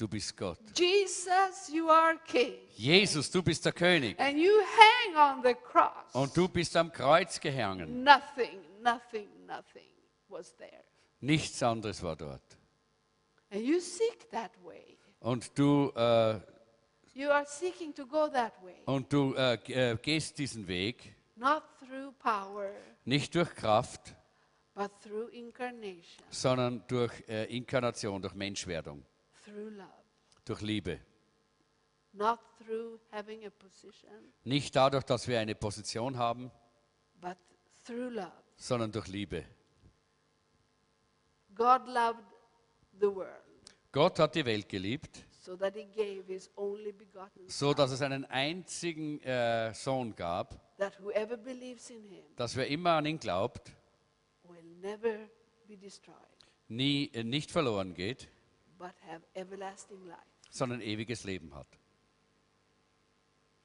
Du bist Gott. Jesus, you are King. Jesus, du bist der König. And you hang on the cross. Und du bist am Kreuz gehangen. Nothing, nothing, nothing was there. Nichts anderes war dort. And you seek that way. Und du, äh, You are seeking to go that way, und du äh, äh, gehst diesen Weg not through power, nicht durch Kraft, but through incarnation, sondern durch äh, Inkarnation, durch Menschwerdung, through love, durch Liebe. not through having a position, Nicht dadurch, dass wir eine Position haben, but through love. sondern durch Liebe. God loved the world Gott hat die Welt geliebt, so that he gave his only begotten so Son, dass es einen einzigen äh, Sohn gab, that whoever believes in him dass wer immer an ihn glaubt, will never be destroyed, nie, äh, nicht verloren geht, but have everlasting life. sondern ewiges Leben hat.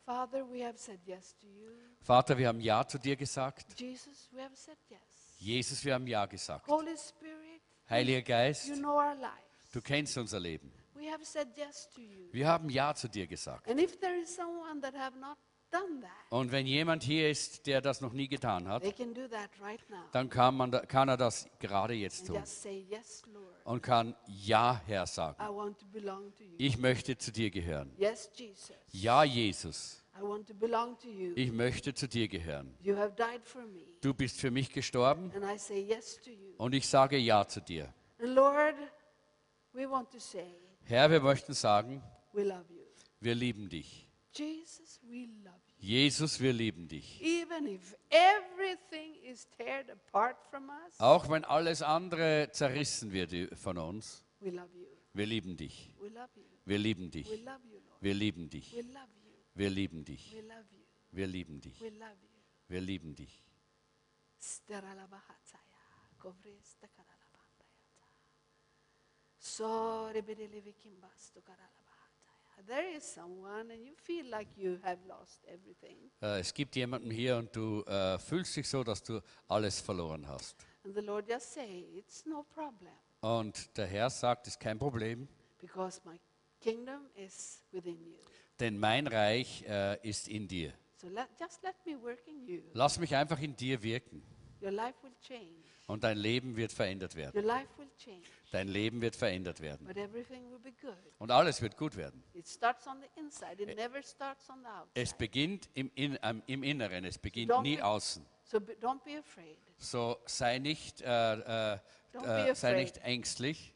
Father, we have said yes to you. Vater, wir haben Ja zu dir gesagt. Jesus, we have said yes. Jesus, wir haben Ja gesagt. Holy Spirit, Heiliger Geist, you know our lives. du kennst unser Leben. We have said yes to you. Wir haben Ja zu dir gesagt. And if there is someone that have not Und wenn jemand hier ist, der das noch nie getan hat, right dann kann, man, kann er das gerade jetzt tun say, Yes, und kann Ja, Herr sagen. I want to belong to you. Ich möchte zu dir gehören. Yes, Jesus. Ja, Jesus, ich möchte zu dir gehören. You have died for me. Du bist für mich gestorben And I say yes to you. und ich sage Ja zu dir. And Lord, we want to say, Herr, wir möchten sagen, wir lieben dich. Jesus, we love you. Jesus, wir lieben dich. Us, Auch wenn alles andere zerrissen wird von uns, wir lieben dich. Wir lieben dich. Wir lieben dich. Wir lieben dich. Wir lieben dich. Wir lieben dich. Steralabahatsaya, kovristakaralabandayata. Sorebedelevikimbastokaralabahataya. There es gibt jemanden hier und du äh, fühlst dich so, dass du alles verloren hast. And the Lord just say, it's no problem Und der Herr sagt, es ist kein Problem, because my kingdom is within you. denn mein Reich äh, ist in dir. So let, just let me work in you. Lass mich einfach in dir wirken Your life will change. Und dein Leben wird verändert werden. Your life will change. Dein Leben wird verändert werden. But everything will be good. Und alles wird gut werden. The Es beginnt im, in, im Inneren, es beginnt Don't nie be- außen. So be, don't be afraid. So sei nicht, äh, äh, Don't be äh, sei nicht ängstlich,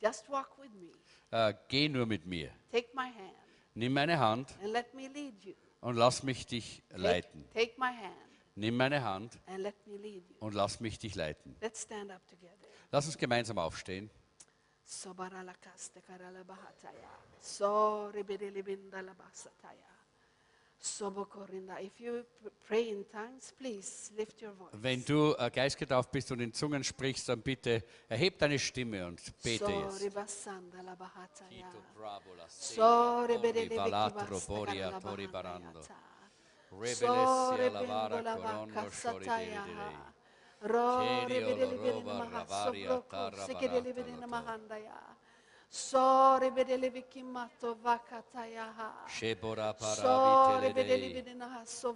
Just walk with me. äh, geh nur mit mir. Take my hand Nimm meine Hand and let me lead you. und lass mich dich Take, leiten. take my hand Nimm meine Hand und lass mich dich leiten. Let's stand up together. Lass uns gemeinsam aufstehen. Wenn du äh, geistgetauft bist und in Zungen sprichst, dann bitte erheb deine Stimme und bete jetzt. Sorebasandalabahataya. Tori balatro boria tori barando. Rebelessia lavara corondo shori direi. Shebora paravite ledei.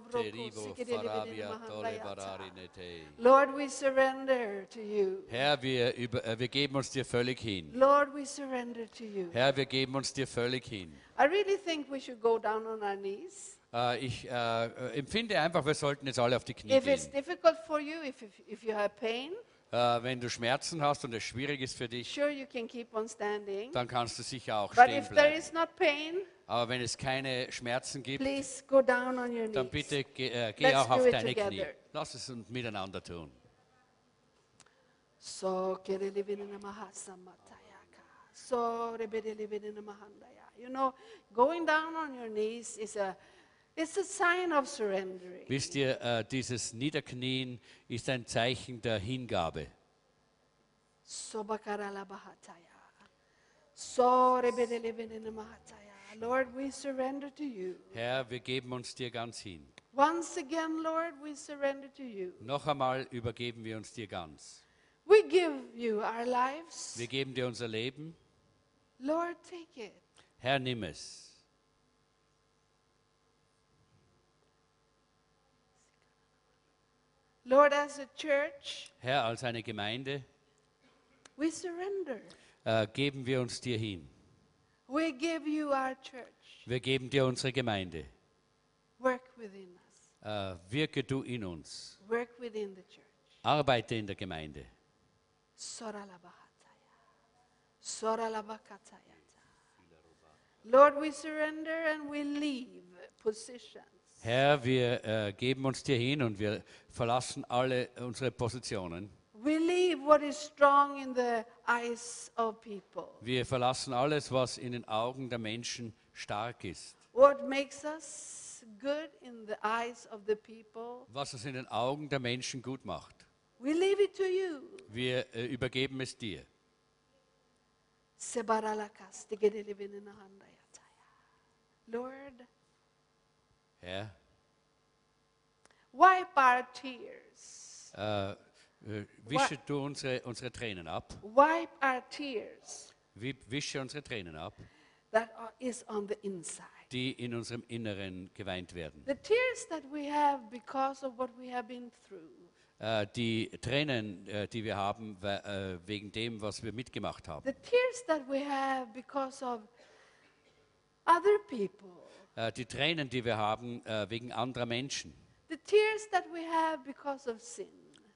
Terivo faravia tole ah, barari netei. Lord, we surrender to you. Herr, wir, über, äh, wir geben uns dir völlig hin. Lord, we surrender to you. Herr, wir geben uns dir völlig hin. I really think we should go down on our knees. Äh, ich äh, äh, empfinde einfach, wir sollten jetzt alle auf die Knie If it's gehen. difficult for you, if, if, if you have pain, Äh, wenn du Schmerzen hast und es schwierig ist für dich, sure you can keep on standing. dann kannst du sicher auch But stehen if there bleiben. is not pain, Aber wenn es keine Schmerzen gibt, please go down on your dann knees. bitte geh, äh, geh Let's auch do auf it deine Knie. together. Lass es uns miteinander tun. So kerelibinina mahasamatayaka. So rebelibinina mahandaya. You know, going down on your knees is a it's a sign of surrendering. Wisst ihr, äh, dieses Niederknien ist ein Zeichen der Hingabe. So bakarala bahataya. So rebelibinina mahataya. Lord, we surrender to you. Herr, wir geben uns dir ganz hin. Once again, Lord, we surrender to you. Noch einmal übergeben wir uns dir ganz. We give you our lives. Wir geben dir unser Leben. Lord, take it. Herr, nimm es. Lord, as a church, Herr, als eine Gemeinde we surrender. äh, geben wir uns dir hin. We give you our church. Wir geben dir unsere Gemeinde. Work within us. Äh, wirke du in uns. Work within the church. Arbeite in der Gemeinde. Soralabahataya. Soralabakatayata. Lord, we surrender and we leave positions. Herr, wir äh, geben uns dir hin und wir verlassen alle unsere Positionen. We leave what is strong in the eyes of people. Wir verlassen alles, was in den Augen der Menschen stark ist. What makes us good in the eyes of the people. Was es in den Augen der Menschen gut macht. We leave it to you. Wir äh, übergeben es dir. Lord, Herr, wipe our tears. äh, äh, wische du unsere, unsere Tränen ab. Wipe our tears Wi- Wische unsere Tränen ab, that is on the inside. die in unserem Inneren geweint werden. The tears that we have because of what we have been through. Äh, die Tränen, äh, die wir haben we- äh, wegen dem, was wir mitgemacht haben. Äh, die Tränen, die wir haben äh, wegen anderer Menschen. The tears that we have because of sin.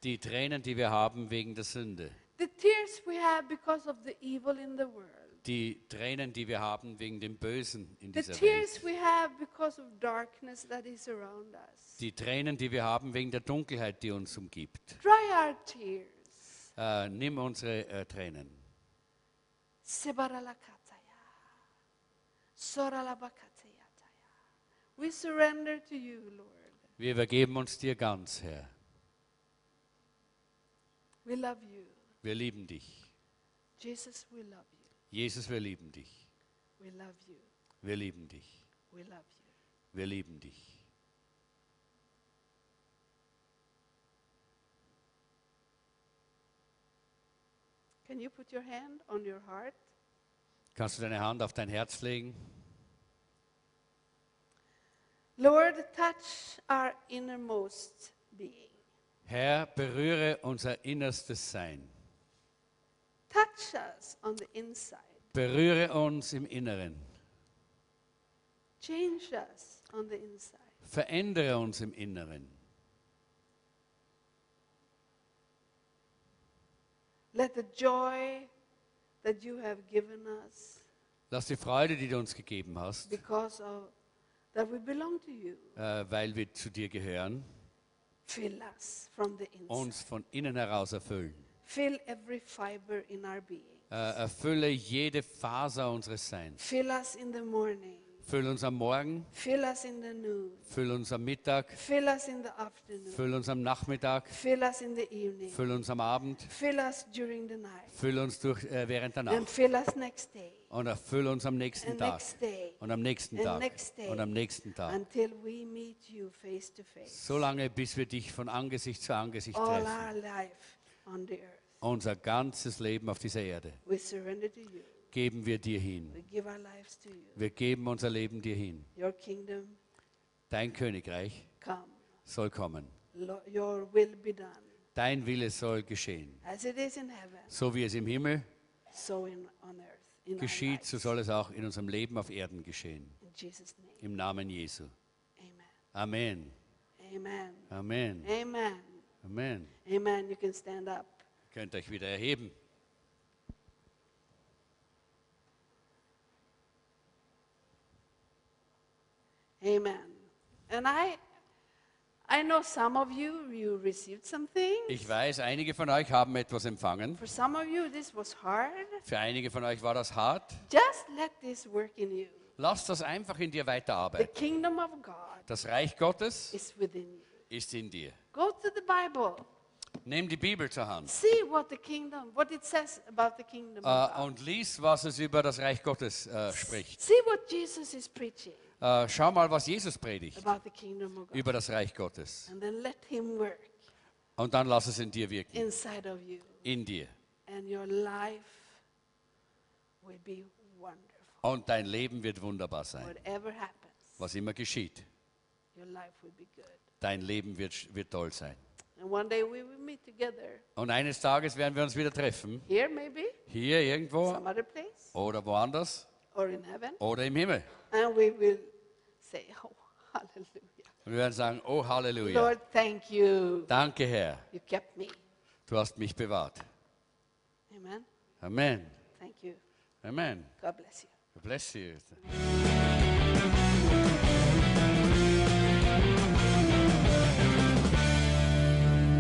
Die Tränen, die wir haben wegen der Sünde. The tears we have because of the evil in the world. Die Tränen, die wir haben wegen dem Bösen in The dieser Welt. tears we have because of darkness that is around us. Die Tränen, die wir haben wegen der Dunkelheit, die uns umgibt. Dry our tears. Äh, nimm unsere äh, Tränen. Sebaralakataya. Soralabakatayataya. We surrender to you, Lord. Wir übergeben uns dir ganz, Herr. We love you. Wir lieben dich. Jesus, we love you. Jesus, wir lieben dich. We love you. Wir lieben dich. We love you. Wir lieben dich. Can you put your hand on your heart? Kannst du deine Hand auf dein Herz legen? Lord, touch our innermost being. Herr, berühre unser innerstes Sein. Touch us on the inside. Berühre uns im Inneren. Change us on the inside. Verändere uns im Inneren. Let the joy that you have given us Lass die Freude, die du uns gegeben hast, because of that we belong to you äh, weil wir zu dir gehören, fill us from the inside. uns von innen heraus erfüllen. Fill every fiber in our being. Äh, erfülle jede Faser unseres Seins. Fill us in the morning. Füll uns am Morgen, Fill us in the noon. füll uns am Mittag, Fill us in the afternoon. füll uns am Nachmittag, Fill us in the evening. füll uns am Abend, Fill us during the night. füll uns durch, äh, während der And Nacht fill us next day. Und erfüll uns am nächsten Tag und am nächsten Tag und am nächsten Tag. Until we meet you face to face. So lange, bis wir dich von Angesicht zu Angesicht treffen. Unser ganzes Leben auf dieser Erde We surrender to you. geben wir dir hin. We give our lives to you. Wir geben unser Leben dir hin. Your kingdom Dein Königreich soll kommen. Dein Wille soll geschehen. So wie es im Himmel so on earth. Geschieht, so soll es auch in unserem Leben auf Erden geschehen. Im Namen Jesu. Amen. Amen. Amen. Amen. Amen. Amen. Amen. You can stand up. Könnt euch wieder erheben. Amen. And I I know some of you you received something. Ich weiß, einige von euch haben etwas empfangen. For some of you this was hard. Für einige von euch war das hart. Just let this work in you. Lass das einfach in dir The weiterarbeiten. kingdom of God Das Reich Gottes is within you. ist in dir. Go to the Bible. Nimm die Bibel zur Hand See what the kingdom, what it says about the kingdom of äh, und lies, was es über das Reich Gottes äh, spricht. See what Jesus is preaching Äh, schau mal, was Jesus predigt über das Reich Gottes. And then let him work Und dann lass es in dir wirken. inside of you. In dir. And your life will be wonderful. Und dein Leben wird wunderbar sein. Whatever happens, Was immer geschieht. your life will be good. Dein Leben wird, wird toll sein. And one day we will meet together Und eines Tages werden wir uns wieder treffen. here, maybe, Hier irgendwo some other place, oder woanders or in heaven, oder im Himmel. Say, Oh, hallelujah. Und wir werden sagen, oh Halleluja. Lord, thank you. Danke Herr, You kept me. du hast mich bewahrt. Amen. Amen. Thank you. Amen. God bless you. God bless you.